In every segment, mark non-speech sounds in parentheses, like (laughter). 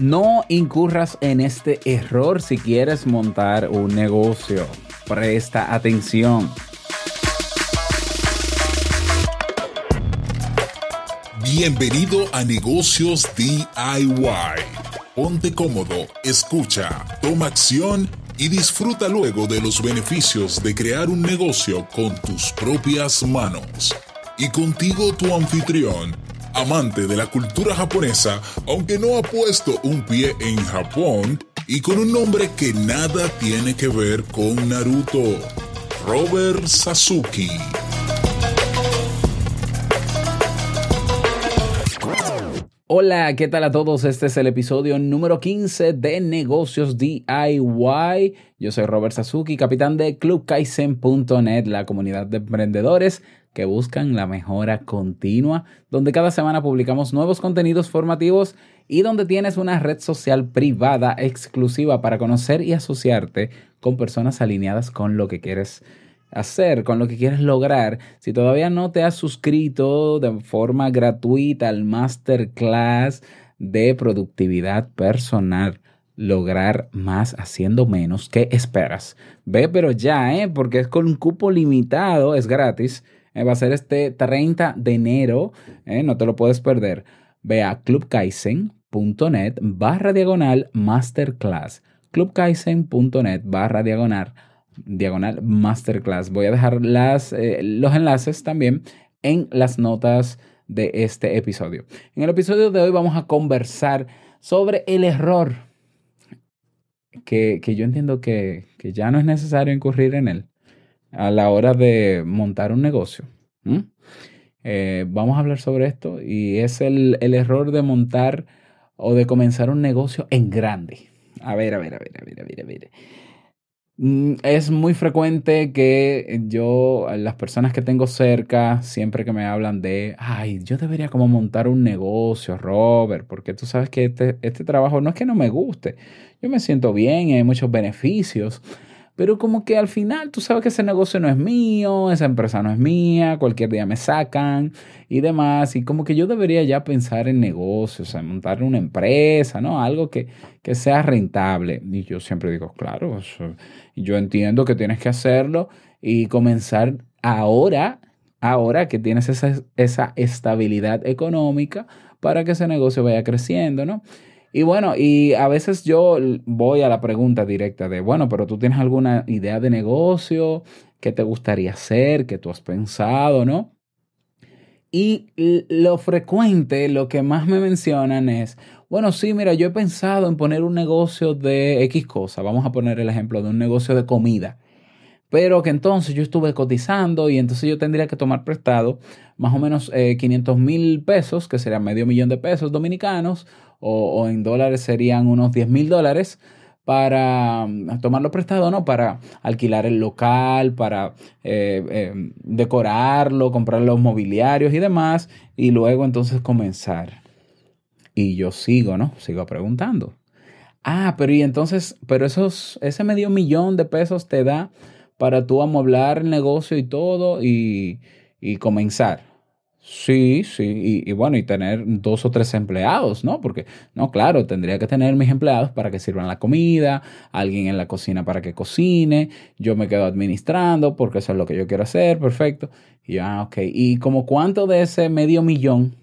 No incurras en este error si quieres montar un negocio. Presta atención. Bienvenido a Negocios DIY. Ponte cómodo, escucha, toma acción y disfruta luego de los beneficios de crear un negocio con tus propias manos. Y contigo tu anfitrión, amante de la cultura japonesa, aunque no ha puesto un pie en Japón, y con un nombre que nada tiene que ver con Naruto, Robert Sasuke. Hola, ¿qué tal a todos? Este es el episodio número 15 de Negocios DIY. Yo soy Robert Sasuki, capitán de clubkaizen.net, la comunidad de emprendedores que buscan la mejora continua, donde cada semana publicamos nuevos contenidos formativos y donde tienes una red social privada exclusiva para conocer y asociarte con personas alineadas con lo que quieres hacer, con lo que quieres lograr. Si todavía no te has suscrito de forma gratuita al masterclass de productividad personal, lograr más haciendo menos, ¿qué esperas? Ve, pero ya, ¿eh? porque es con un cupo limitado, es gratis eh, va a ser este 30 de enero. Eh, no te lo puedes perder. Ve a clubkaizen.net barra diagonal masterclass. clubkaizen.net barra diagonal, diagonal masterclass. Voy a dejar eh, los enlaces también en las notas de este episodio. En el episodio de hoy vamos a conversar sobre el error que, que yo entiendo que, que ya no es necesario incurrir en él a la hora de montar un negocio. Eh, vamos a hablar sobre esto y es el, error de montar o de comenzar un negocio en grande. A ver, a ver, a ver, a ver, a ver, a ver. Mm, es muy frecuente que yo, las personas que tengo cerca, siempre que me hablan de, ay, yo debería como montar un negocio, Robert, porque tú sabes que este, este trabajo no es que no me guste, yo me siento bien y hay muchos beneficios, pero como que al final tú sabes que ese negocio no es mío, esa empresa no es mía, cualquier día me sacan y demás, y como que yo debería ya pensar en negocios, en montar una empresa, ¿no? Algo que, que sea rentable. Y yo siempre digo, claro, yo entiendo que tienes que hacerlo y comenzar ahora, ahora que tienes esa, esa estabilidad económica para que ese negocio vaya creciendo, ¿no? Y bueno, y a veces yo voy a la pregunta directa de, bueno, pero tú tienes alguna idea de negocio, qué te gustaría hacer, qué tú has pensado, ¿no? Y lo frecuente, lo que más me mencionan es, bueno, sí, mira, yo he pensado en poner un negocio de X cosa. Vamos a poner el ejemplo de un negocio de comida. Pero que entonces yo estuve cotizando y entonces yo tendría que tomar prestado más o menos 500 eh, mil pesos, que sería medio millón de pesos dominicanos, o, en dólares serían unos 10 mil dólares para mm, tomarlo prestado, ¿no? Para alquilar el local, para eh, eh, decorarlo, comprar los mobiliarios y demás, y luego entonces comenzar. Y yo sigo, ¿no? Sigo preguntando. Ah, pero y entonces, pero esos, ese medio millón de pesos te da para tú amoblar el negocio y todo y, y comenzar. Sí, sí, y, bueno, y tener dos o tres empleados, ¿no? Porque, no, claro, tendría que tener mis empleados para que sirvan la comida, alguien en la cocina para que cocine, yo me quedo administrando porque eso es lo que yo quiero hacer, perfecto. Y ah, ok, ¿y como cuánto de ese medio millón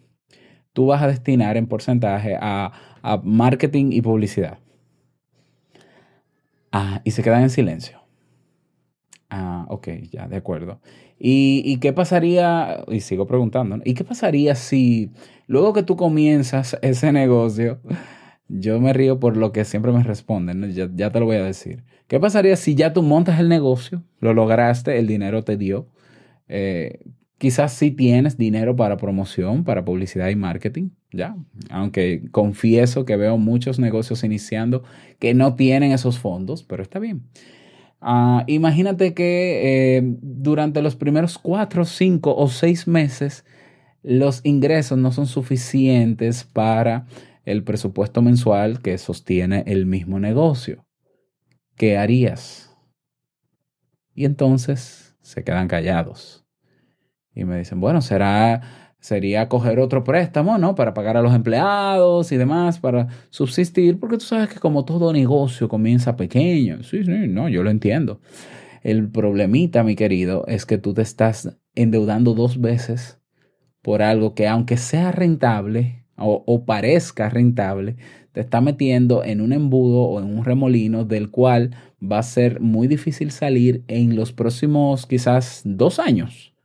tú vas a destinar en porcentaje a, a marketing y publicidad? Ah, y se quedan en silencio. Ah, ok, ya, de acuerdo. ¿Y, qué pasaría? Y sigo preguntando, ¿y qué pasaría si luego que tú comienzas (laughs) ese negocio, yo me río por lo que siempre me responden, ya, te lo voy a decir. ¿Qué pasaría si ya tú montas el negocio, lo lograste, el dinero te dio? Eh, quizás sí tienes dinero para promoción, para publicidad y marketing, ya. Aunque confieso que veo muchos negocios iniciando que no tienen esos fondos, pero está bien. Ah, imagínate que eh, durante los primeros cuatro, cinco o seis meses los ingresos no son suficientes para el presupuesto mensual que sostiene el mismo negocio. ¿Qué harías? Y entonces se quedan callados. Y me dicen, bueno, será sería coger otro préstamo, ¿no? Para pagar a los empleados y demás, para subsistir, porque tú sabes que como todo negocio comienza pequeño. Sí, sí, no, yo lo entiendo. El problemita, mi querido, es que tú te estás endeudando dos veces por algo que aunque sea rentable o, o parezca rentable, te está metiendo en un embudo o en un remolino del cual va a ser muy difícil salir en los próximos quizás dos años.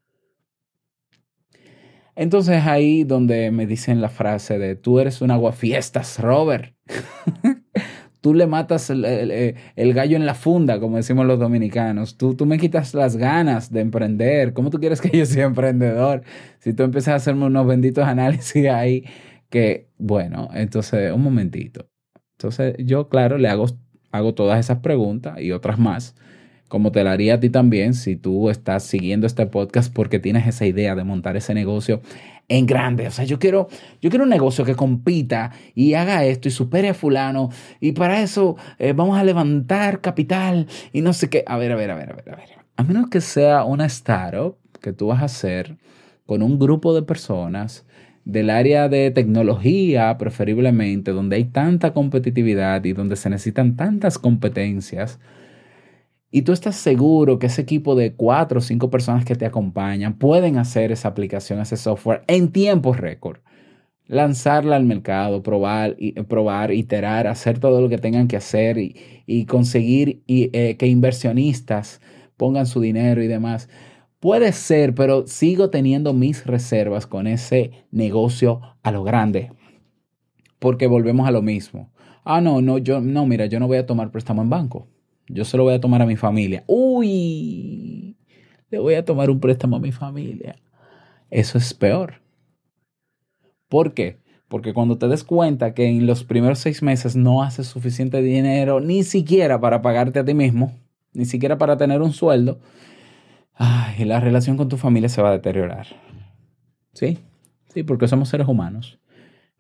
Entonces ahí donde me dicen la frase de tú eres un aguafiestas, Robert. (laughs) tú le matas el, gallo en la funda, como decimos los dominicanos. Tú, tú me quitas las ganas de emprender. ¿Cómo tú quieres que yo sea emprendedor? Si tú empiezas a hacerme unos benditos análisis ahí, que, bueno, entonces, un momentito. Entonces yo, claro, le hago, hago todas esas preguntas y otras más como te la haría a ti también si tú estás siguiendo este podcast porque tienes esa idea de montar ese negocio en grande. O sea, yo quiero, yo quiero un negocio que compita y haga esto y supere a fulano. Y para eso eh, vamos a levantar capital y no sé qué. A ver, a ver, a ver, a ver, a ver. A menos que sea una startup que tú vas a hacer con un grupo de personas del área de tecnología, preferiblemente, donde hay tanta competitividad y donde se necesitan tantas competencias y tú estás seguro que ese equipo de cuatro o cinco personas que te acompañan pueden hacer esa aplicación, ese software en tiempo récord. Lanzarla al mercado, probar, probar iterar, hacer todo lo que tengan que hacer y, conseguir eh, que inversionistas pongan su dinero y demás. Puede ser, pero sigo teniendo mis reservas con ese negocio a lo grande. Porque volvemos a lo mismo. Ah, no, no, yo, no, mira, yo no voy a tomar préstamo en banco. Yo se lo voy a tomar a mi familia. Uy, le voy a tomar un préstamo a mi familia. Eso es peor. ¿Por qué? Porque cuando te des cuenta que en los primeros seis meses no haces suficiente dinero ni siquiera para pagarte a ti mismo, ni siquiera para tener un sueldo, ay, la relación con tu familia se va a deteriorar. ¿Sí? Sí, porque somos seres humanos.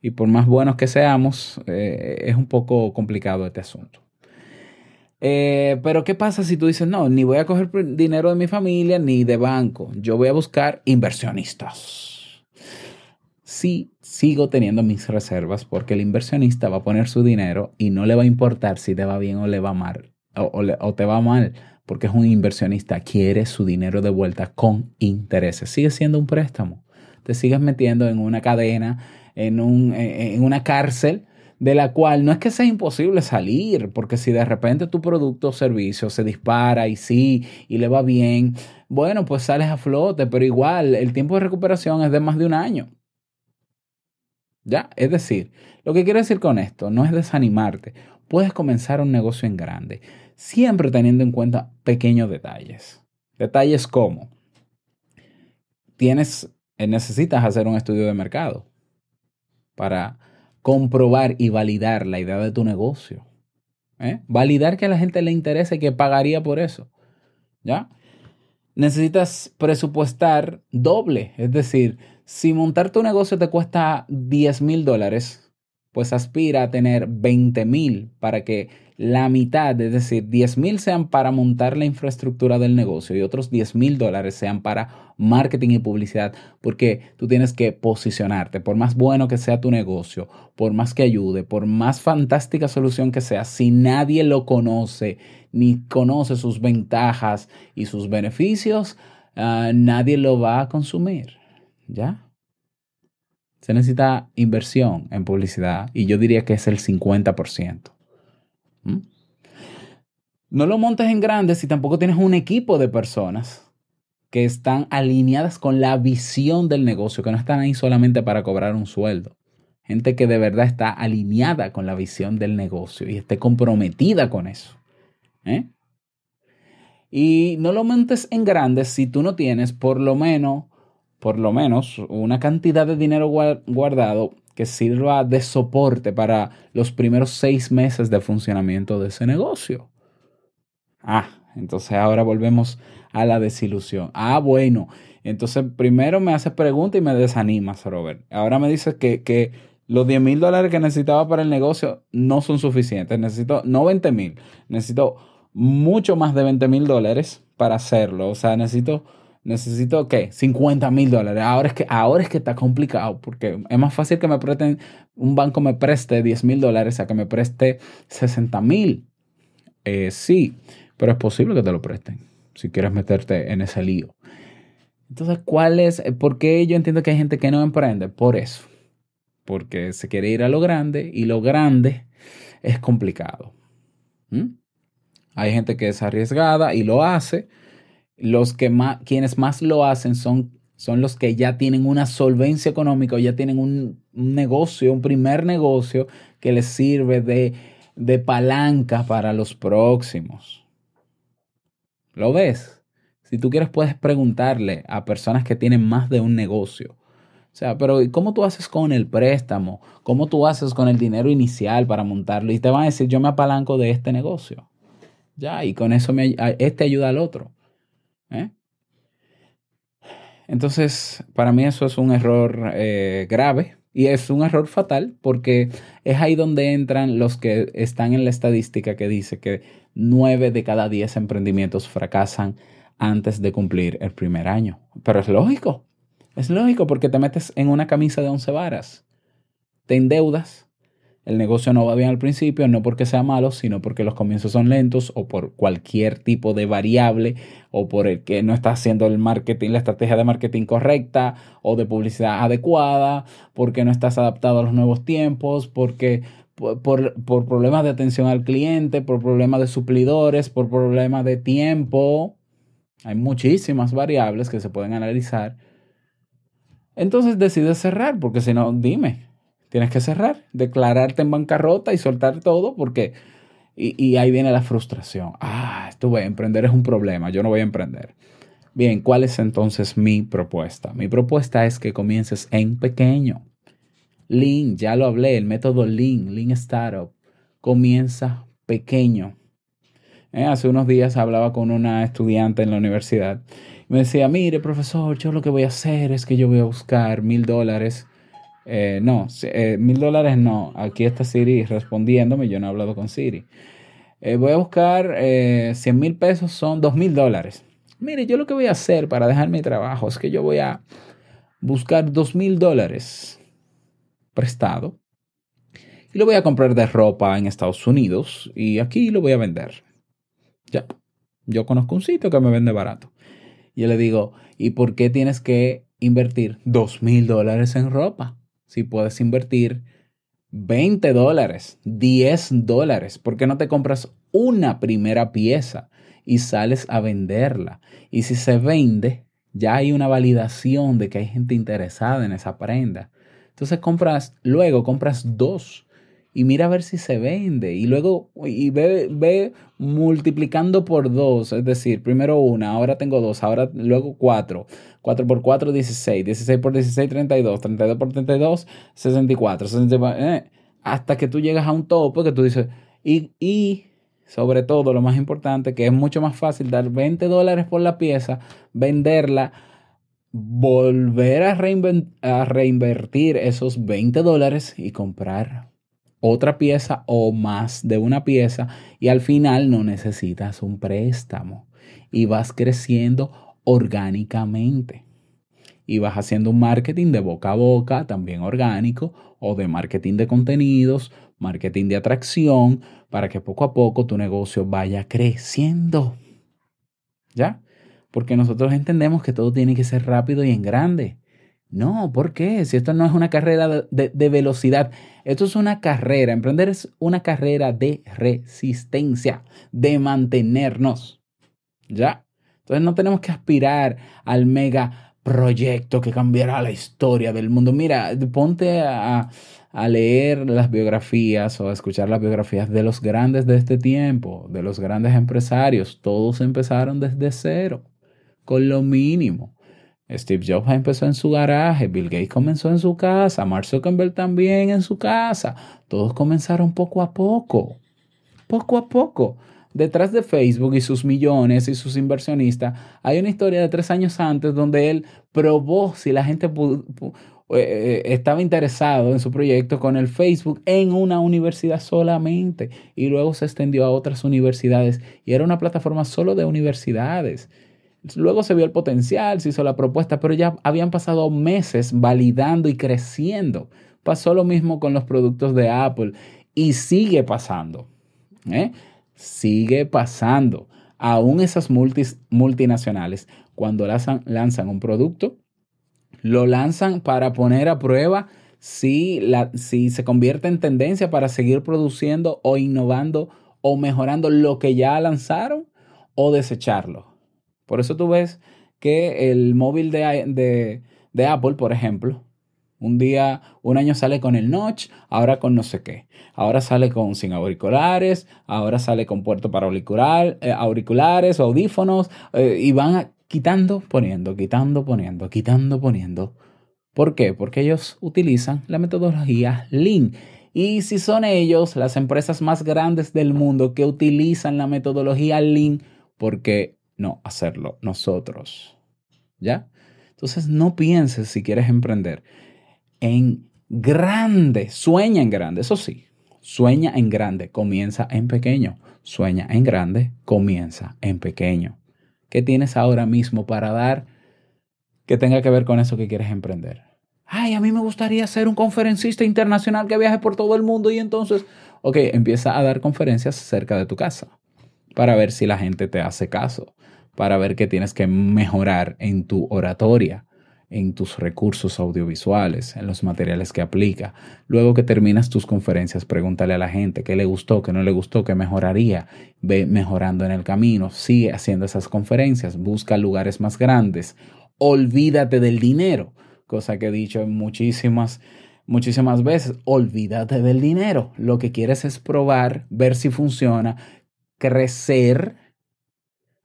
Y por más buenos que seamos, eh, es un poco complicado este asunto. Eh, pero ¿qué pasa si tú dices, no, ni voy a coger dinero de mi familia ni de banco, yo voy a buscar inversionistas? Sí, sigo teniendo mis reservas porque el inversionista va a poner su dinero y no le va a importar si te va bien o le va mal, o, te va mal, porque es un inversionista, quiere su dinero de vuelta con intereses. Sigue siendo un préstamo. Te sigues metiendo en una cadena, en, un, en una cárcel de la cual no es que sea imposible salir, porque si de repente tu producto o servicio se dispara y sí, y le va bien, bueno, pues sales a flote, pero igual el tiempo de recuperación es de más de un año. ¿Ya? Es decir, lo que quiero decir con esto no es desanimarte, puedes comenzar un negocio en grande, siempre teniendo en cuenta pequeños detalles. Detalles como, tienes, necesitas hacer un estudio de mercado para comprobar y validar la idea de tu negocio. ¿eh? Validar que a la gente le interese y que pagaría por eso. ¿Ya? Necesitas presupuestar doble. Es decir, si montar tu negocio te cuesta 10 mil dólares, pues aspira a tener 20 mil para que la mitad, es decir, 10 mil sean para montar la infraestructura del negocio y otros 10 mil dólares sean para marketing y publicidad, porque tú tienes que posicionarte, por más bueno que sea tu negocio, por más que ayude, por más fantástica solución que sea, si nadie lo conoce, ni conoce sus ventajas y sus beneficios, ah, nadie lo va a consumir. ¿Ya? Se necesita inversión en publicidad y yo diría que es el 50%. ¿Mm? No lo montes en grande si tampoco tienes un equipo de personas que están alineadas con la visión del negocio, que no están ahí solamente para cobrar un sueldo. Gente que de verdad está alineada con la visión del negocio y esté comprometida con eso. ¿eh? Y no lo montes en grande si tú no tienes por lo menos, por lo menos una cantidad de dinero guardado que sirva de soporte para los primeros seis meses de funcionamiento de ese negocio. Ah, entonces ahora volvemos a la desilusión. Ah, bueno, entonces primero me haces preguntas y me desanimas, Robert. Ahora me dices que, que los 10 mil dólares que necesitaba para el negocio no son suficientes. Necesito, no 20 mil, necesito mucho más de 20 mil dólares para hacerlo. O sea, necesito necesito, ¿qué? 50 mil dólares. Ahora es, que, ahora es que está complicado porque es más fácil que me presten, un banco me preste 10 mil dólares a que me preste 60 mil. Eh, sí, pero es posible que te lo presten si quieres meterte en ese lío. Entonces, ¿cuál es? ¿Por qué yo entiendo que hay gente que no emprende? Por eso. Porque se quiere ir a lo grande y lo grande es complicado. ¿Mm? Hay gente que es arriesgada y lo hace. Los que más, quienes más lo hacen son, son los que ya tienen una solvencia económica o ya tienen un, negocio, un primer negocio que les sirve de, de palanca para los próximos. ¿Lo ves? Si tú quieres puedes preguntarle a personas que tienen más de un negocio. O sea, pero ¿cómo tú haces con el préstamo? ¿Cómo tú haces con el dinero inicial para montarlo? Y te van a decir, yo me apalanco de este negocio. Ya, y con eso este ayuda al otro. ¿eh? Entonces, para mí eso es un error eh, grave y es un error fatal porque es ahí donde entran los que están en la estadística que dice que nueve de cada diez emprendimientos fracasan antes de cumplir el primer año. Pero es lógico, es lógico porque te metes en una camisa de once varas, te endeudas, el negocio no va bien al principio, no porque sea malo, sino porque los comienzos son lentos o por cualquier tipo de variable o por el que no está haciendo el marketing, la estrategia de marketing correcta o de publicidad adecuada, porque no estás adaptado a los nuevos tiempos, porque por, por problemas de atención al cliente, por problemas de suplidores, por problemas de tiempo. Hay muchísimas variables que se pueden analizar. Entonces decides cerrar, porque si no, dime, Tienes que cerrar, declararte en bancarrota y soltar todo porque... Y, ahí viene la frustración. Ah, esto voy a emprender es un problema, yo no voy a emprender. Bien, ¿cuál es entonces mi propuesta? Mi propuesta es que comiences en pequeño. Lean, ya lo hablé, el método Lean, Lean Startup. Comienza pequeño. Eh, hace unos días hablaba con una estudiante en la universidad. me decía, mire, profesor, yo lo que voy a hacer es que yo voy a buscar mil dólares eh, no, eh, mil dólares no. Aquí está Siri respondiéndome. Yo no he hablado con Siri. Eh, voy a buscar 100 mil pesos, son dos mil dólares. Mire, yo lo que voy a hacer para dejar mi trabajo es que yo voy a buscar dos mil dólares prestado y lo voy a comprar de ropa en Estados Unidos y aquí lo voy a vender. Ya, yo conozco un sitio que me vende barato. Yo le digo, ¿y por qué tienes que invertir dos mil dólares en ropa? Si puedes invertir 20 dólares, 10 dólares, ¿por qué no te compras una primera pieza y sales a venderla? Y si se vende, ya hay una validación de que hay gente interesada en esa prenda. Entonces compras, luego compras dos y mira a ver si se vende. Y luego y ve, ve multiplicando por dos. Es decir, primero una, ahora tengo dos, ahora luego cuatro. 4 por 4, 16. 16 por 16, 32. 32 por 32, 64. 64 eh, hasta que tú llegas a un tope que tú dices, y, y sobre todo lo más importante, que es mucho más fácil dar 20 dólares por la pieza, venderla, volver a, a reinvertir esos 20 dólares y comprar otra pieza o más de una pieza y al final no necesitas un préstamo y vas creciendo orgánicamente. Y vas haciendo un marketing de boca a boca, también orgánico, o de marketing de contenidos, marketing de atracción, para que poco a poco tu negocio vaya creciendo. ¿Ya? Porque nosotros entendemos que todo tiene que ser rápido y en grande. No, ¿por qué? Si esto no es una carrera de, velocidad, esto es una carrera. Emprender es una carrera de resistencia, de mantenernos. ¿Ya? Entonces no tenemos que aspirar al mega proyecto que cambiará la historia del mundo. Mira, ponte a, a leer las biografías o a escuchar las biografías de los grandes de este tiempo, de los grandes empresarios. Todos empezaron desde cero, con lo mínimo. Steve Jobs empezó en su garaje, Bill Gates comenzó en su casa, Mark Zuckerberg también en su casa. Todos comenzaron poco a poco, poco a poco. Detrás de Facebook y sus millones y sus inversionistas, hay una historia de tres años antes donde él probó si la gente eh, eh, estaba interesado en su proyecto con el Facebook en una universidad solamente y luego se extendió a otras universidades y era una plataforma solo de universidades. Luego se vio el potencial, se hizo la propuesta, pero ya habían pasado meses validando y creciendo. Pasó lo mismo con los productos de Apple y sigue pasando. ¿eh? Sigue pasando. Aún esas multinacionales, cuando lanzan, lanzan un producto, lo lanzan para poner a prueba si, la, si se convierte en tendencia para seguir produciendo o innovando o mejorando lo que ya lanzaron o desecharlo. Por eso tú ves que el móvil de, de Apple, por ejemplo, un día, un año sale con el notch, ahora con no sé qué. Ahora sale con sin auriculares, ahora sale con puerto para eh, auriculares audífonos eh, y van quitando, poniendo, quitando, poniendo, quitando, poniendo. ¿Por qué? Porque ellos utilizan la metodología Lean. Y si son ellos, las empresas más grandes del mundo que utilizan la metodología Lean, ¿por qué no hacerlo nosotros? ¿Ya? Entonces no pienses si quieres emprender en grande, sueña en grande, eso sí, sueña en grande, comienza en pequeño, sueña en grande, comienza en pequeño. ¿Qué tienes ahora mismo para dar que tenga que ver con eso que quieres emprender? Ay, a mí me gustaría ser un conferencista internacional que viaje por todo el mundo y entonces, ok, empieza a dar conferencias cerca de tu casa para ver si la gente te hace caso, para ver qué tienes que mejorar en tu oratoria, en tus recursos audiovisuales, en los materiales que aplica. Luego que terminas tus conferencias, pregúntale a la gente qué le gustó, qué no le gustó, qué mejoraría. Ve mejorando en el camino, sigue haciendo esas conferencias, busca lugares más grandes. Olvídate del dinero, cosa que he dicho muchísimas muchísimas veces, olvídate del dinero. Lo que quieres es probar, ver si funciona, crecer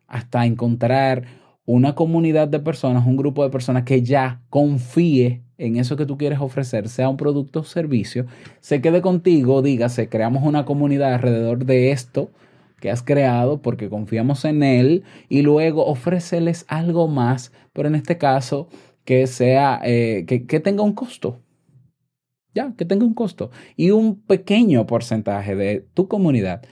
hasta encontrar una comunidad de personas, un grupo de personas que ya confíe en eso que tú quieres ofrecer, sea un producto o servicio, se quede contigo, dígase, creamos una comunidad alrededor de esto que has creado porque confiamos en él y luego ofréceles algo más, pero en este caso que sea, eh, que, que tenga un costo. Ya, que tenga un costo. Y un pequeño porcentaje de tu comunidad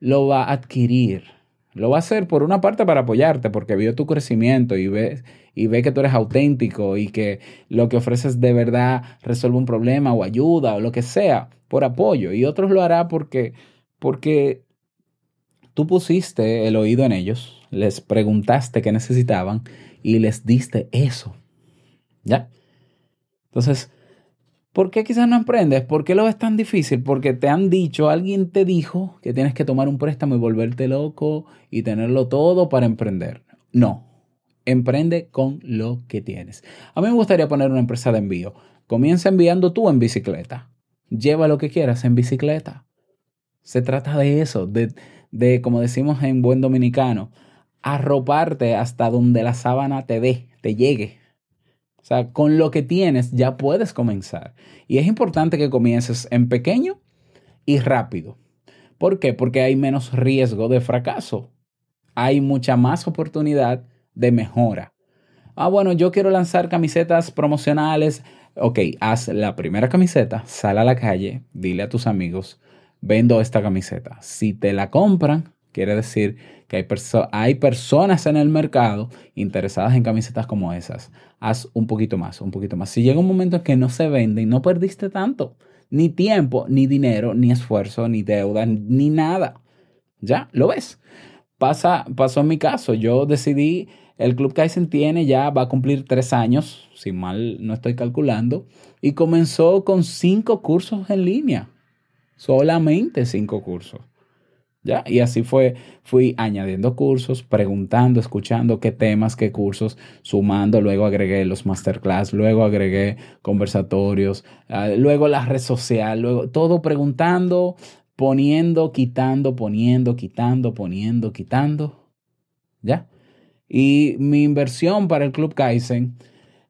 lo va a adquirir lo va a hacer por una parte para apoyarte, porque vio tu crecimiento y ve, y ve que tú eres auténtico y que lo que ofreces de verdad resuelve un problema o ayuda o lo que sea, por apoyo. Y otros lo hará porque, porque tú pusiste el oído en ellos, les preguntaste qué necesitaban y les diste eso. ¿Ya? Entonces, ¿Por qué quizás no emprendes? ¿Por qué lo ves tan difícil? Porque te han dicho, alguien te dijo que tienes que tomar un préstamo y volverte loco y tenerlo todo para emprender. No, emprende con lo que tienes. A mí me gustaría poner una empresa de envío. Comienza enviando tú en bicicleta. Lleva lo que quieras en bicicleta. Se trata de eso, de, de como decimos en buen dominicano, arroparte hasta donde la sábana te dé, te llegue. O sea, con lo que tienes ya puedes comenzar. Y es importante que comiences en pequeño y rápido. ¿Por qué? Porque hay menos riesgo de fracaso. Hay mucha más oportunidad de mejora. Ah, bueno, yo quiero lanzar camisetas promocionales. Ok, haz la primera camiseta, sal a la calle, dile a tus amigos, vendo esta camiseta. Si te la compran, quiere decir que hay, hay personas en el mercado interesadas en camisetas como esas haz un poquito más, un poquito más. Si llega un momento en que no se venden, no perdiste tanto, ni tiempo, ni dinero, ni esfuerzo, ni deuda, ni nada. Ya, lo ves. Pasa, pasó en mi caso, yo decidí, el Club Kaizen tiene ya, va a cumplir tres años, si mal no estoy calculando, y comenzó con cinco cursos en línea, solamente cinco cursos. ¿Ya? Y así fue, fui añadiendo cursos, preguntando, escuchando qué temas, qué cursos, sumando, luego agregué los masterclass, luego agregué conversatorios, ah, luego la red social, luego todo preguntando, poniendo, quitando, poniendo, quitando, poniendo, quitando. ¿Ya? Y mi inversión para el Club Kaizen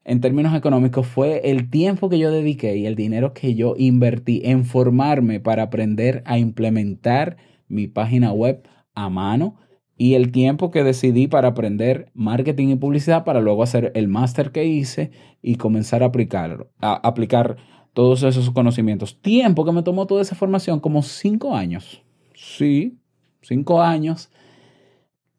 en términos económicos fue el tiempo que yo dediqué y el dinero que yo invertí en formarme para aprender a implementar mi página web a mano y el tiempo que decidí para aprender marketing y publicidad para luego hacer el máster que hice y comenzar a aplicarlo, a aplicar todos esos conocimientos. Tiempo que me tomó toda esa formación, como cinco años. Sí, cinco años.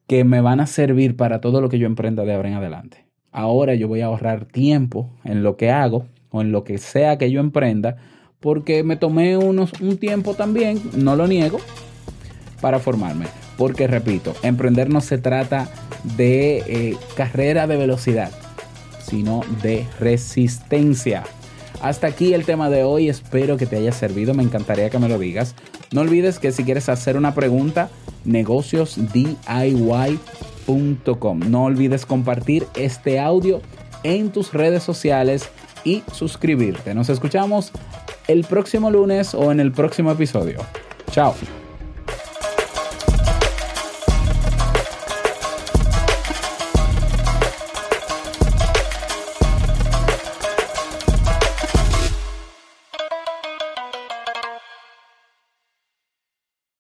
que me van a servir para todo lo que yo emprenda de ahora en adelante. Ahora yo voy a ahorrar tiempo en lo que hago o en lo que sea que yo emprenda, porque me tomé unos, un tiempo también, no lo niego, para formarme. Porque repito, emprender no se trata de eh, carrera de velocidad, sino de resistencia. Hasta aquí el tema de hoy, espero que te haya servido, me encantaría que me lo digas. No olvides que si quieres hacer una pregunta, negociosdiy.com. No olvides compartir este audio en tus redes sociales y suscribirte. Nos escuchamos el próximo lunes o en el próximo episodio. Chao.